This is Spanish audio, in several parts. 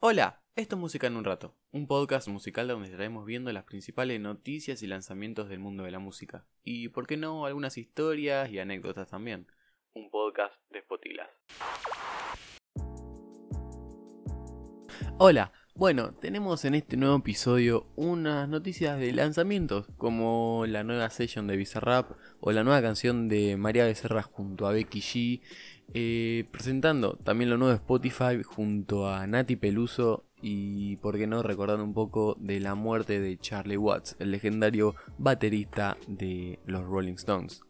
Hola, esto es Música en un Rato, un podcast musical donde estaremos viendo las principales noticias y lanzamientos del mundo de la música. Y, por qué no, algunas historias y anécdotas también. Un podcast de Spotilas. Hola, bueno, tenemos en este nuevo episodio unas noticias de lanzamientos, como la nueva session de Bizarrap o la nueva canción de María Becerra junto a Becky G, eh, presentando también lo nuevo de Spotify junto a Nati Peluso y, por qué no, recordando un poco de la muerte de Charlie Watts, el legendario baterista de los Rolling Stones.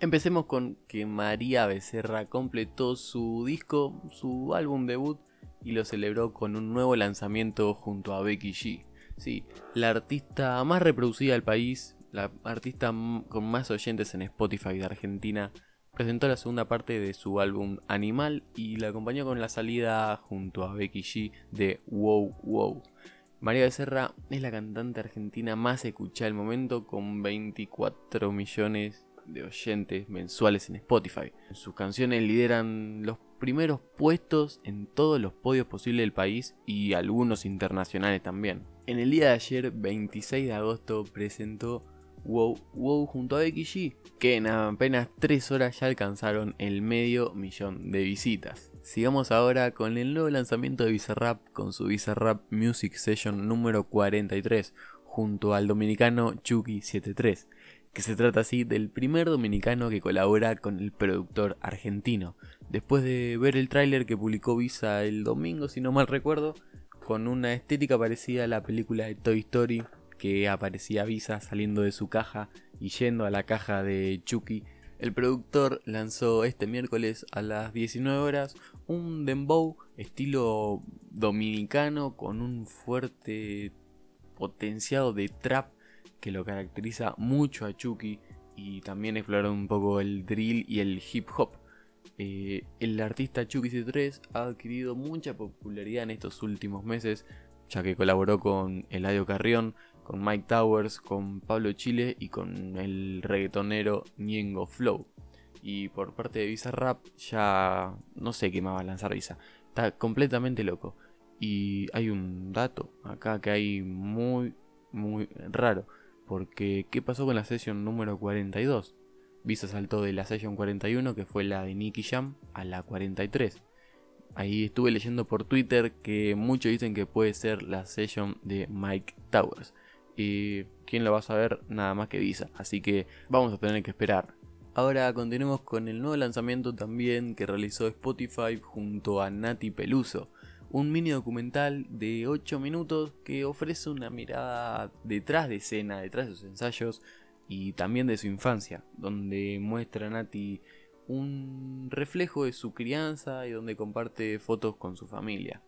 Empecemos con que María Becerra completó su disco, su álbum debut, y lo celebró con un nuevo lanzamiento junto a Becky G. Sí, la artista más reproducida del país, la artista con más oyentes en Spotify de Argentina, presentó la segunda parte de su álbum Animal y la acompañó con la salida junto a Becky G de Wow Wow. María Becerra es la cantante argentina más escuchada del momento con 24 millones de oyentes mensuales en Spotify. Sus canciones lideran los primeros puestos en todos los podios posibles del país y algunos internacionales también. En el día de ayer, 26 de agosto, presentó Wow Wow junto a Becky G, que en apenas 3 horas ya alcanzaron el medio millón de visitas. Sigamos ahora con el nuevo lanzamiento de Bizarrap con su Bizarrap Music Session número 43 junto al dominicano Chucky73 que se trata así del primer dominicano que colabora con el productor argentino. Después de ver el tráiler que publicó Visa el domingo, si no mal recuerdo, con una estética parecida a la película de Toy Story, que aparecía Visa saliendo de su caja y yendo a la caja de Chucky, el productor lanzó este miércoles a las 19 horas un dembow estilo dominicano con un fuerte potenciado de trap que lo caracteriza mucho a Chucky y también exploraron un poco el drill y el hip hop. Eh, el artista Chucky C3 ha adquirido mucha popularidad en estos últimos meses, ya que colaboró con Eladio Carrión, con Mike Towers, con Pablo Chile y con el reggaetonero Niengo Flow. Y por parte de Visa Rap, ya no sé qué más va a lanzar Visa. Está completamente loco. Y hay un dato acá que hay muy, muy raro. Porque, ¿qué pasó con la sesión número 42? Visa saltó de la sesión 41, que fue la de Nicky Jam, a la 43. Ahí estuve leyendo por Twitter que muchos dicen que puede ser la sesión de Mike Towers. Y quién lo va a saber nada más que Visa. Así que vamos a tener que esperar. Ahora continuemos con el nuevo lanzamiento también que realizó Spotify junto a Nati Peluso un mini documental de 8 minutos que ofrece una mirada detrás de escena, detrás de sus ensayos y también de su infancia, donde muestra a Nati un reflejo de su crianza y donde comparte fotos con su familia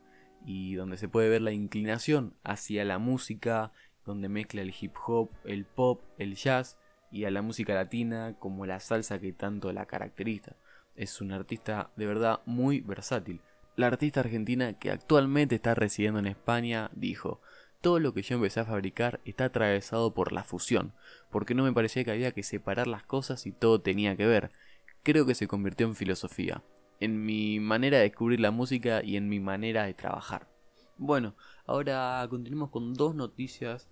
y donde se puede ver la inclinación hacia la música, donde mezcla el hip hop, el pop, el jazz y a la música latina como la salsa que tanto la caracteriza. Es un artista de verdad muy versátil la artista argentina que actualmente está residiendo en España dijo, todo lo que yo empecé a fabricar está atravesado por la fusión, porque no me parecía que había que separar las cosas y todo tenía que ver. Creo que se convirtió en filosofía, en mi manera de descubrir la música y en mi manera de trabajar. Bueno, ahora continuemos con dos noticias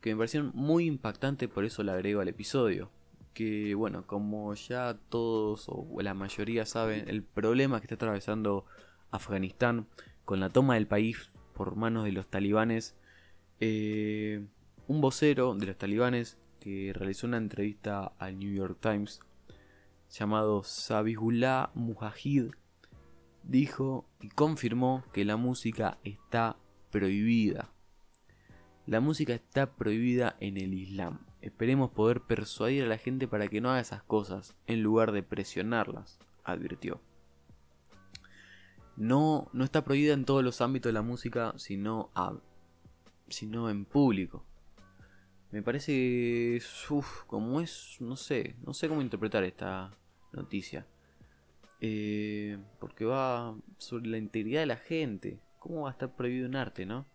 que me parecieron muy impactantes, por eso la agrego al episodio. Que bueno, como ya todos o la mayoría saben, el problema que está atravesando Afganistán, con la toma del país por manos de los talibanes, eh, un vocero de los talibanes que realizó una entrevista al New York Times llamado Sabihullah Mujahid dijo y confirmó que la música está prohibida. La música está prohibida en el Islam. Esperemos poder persuadir a la gente para que no haga esas cosas en lugar de presionarlas, advirtió no, no está prohibida en todos los ámbitos de la música, sino, sino en público. Me parece, uff, como es, no sé, no sé cómo interpretar esta noticia. Eh, porque va sobre la integridad de la gente. ¿Cómo va a estar prohibido un arte, no?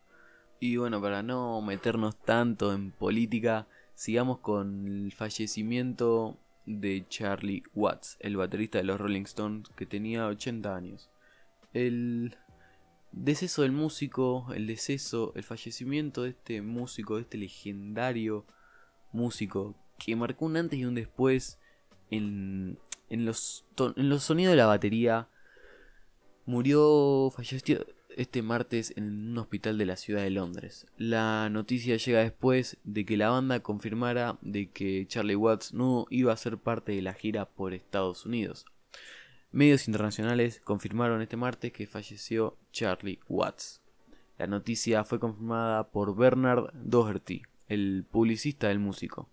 Y bueno, para no meternos tanto en política, sigamos con el fallecimiento de Charlie Watts, el baterista de los Rolling Stones, que tenía 80 años. El, deceso del músico, el deceso, el fallecimiento de este músico, de este legendario músico que marcó un antes y un después en, en, los, en los sonidos de la batería. Murió, falleció este martes en un hospital de la ciudad de Londres. La noticia llega después de que la banda confirmara de que Charlie Watts no iba a ser parte de la gira por Estados Unidos. Medios internacionales confirmaron este martes que falleció Charlie Watts. La noticia fue confirmada por Bernard Doherty, el publicista del músico.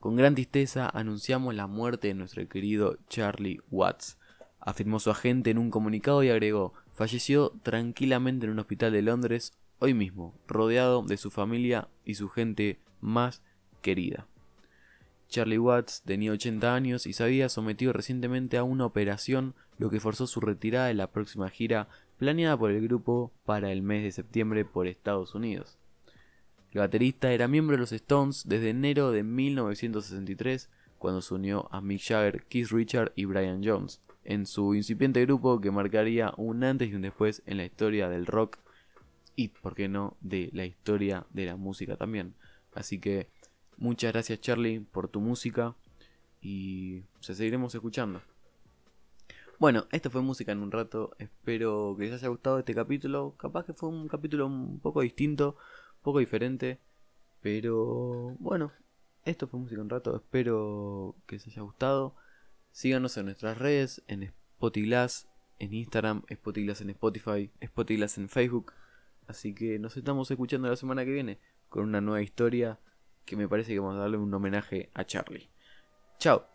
Con gran tristeza anunciamos la muerte de nuestro querido Charlie Watts, afirmó su agente en un comunicado y agregó, falleció tranquilamente en un hospital de Londres hoy mismo, rodeado de su familia y su gente más querida. Charlie Watts tenía 80 años y se había sometido recientemente a una operación, lo que forzó su retirada de la próxima gira planeada por el grupo para el mes de septiembre por Estados Unidos. El baterista era miembro de los Stones desde enero de 1963, cuando se unió a Mick Jagger, Keith Richard y Brian Jones, en su incipiente grupo que marcaría un antes y un después en la historia del rock y, por qué no, de la historia de la música también. Así que Muchas gracias Charlie por tu música y se seguiremos escuchando. Bueno, esto fue música en un rato. Espero que les haya gustado este capítulo. Capaz que fue un capítulo un poco distinto, un poco diferente. Pero bueno, esto fue música en un rato. Espero que les haya gustado. Síganos en nuestras redes, en Spotyglass, en Instagram, Spotyglass en Spotify, Spotyglass en Facebook. Así que nos estamos escuchando la semana que viene con una nueva historia que me parece que vamos a darle un homenaje a Charlie. Chao.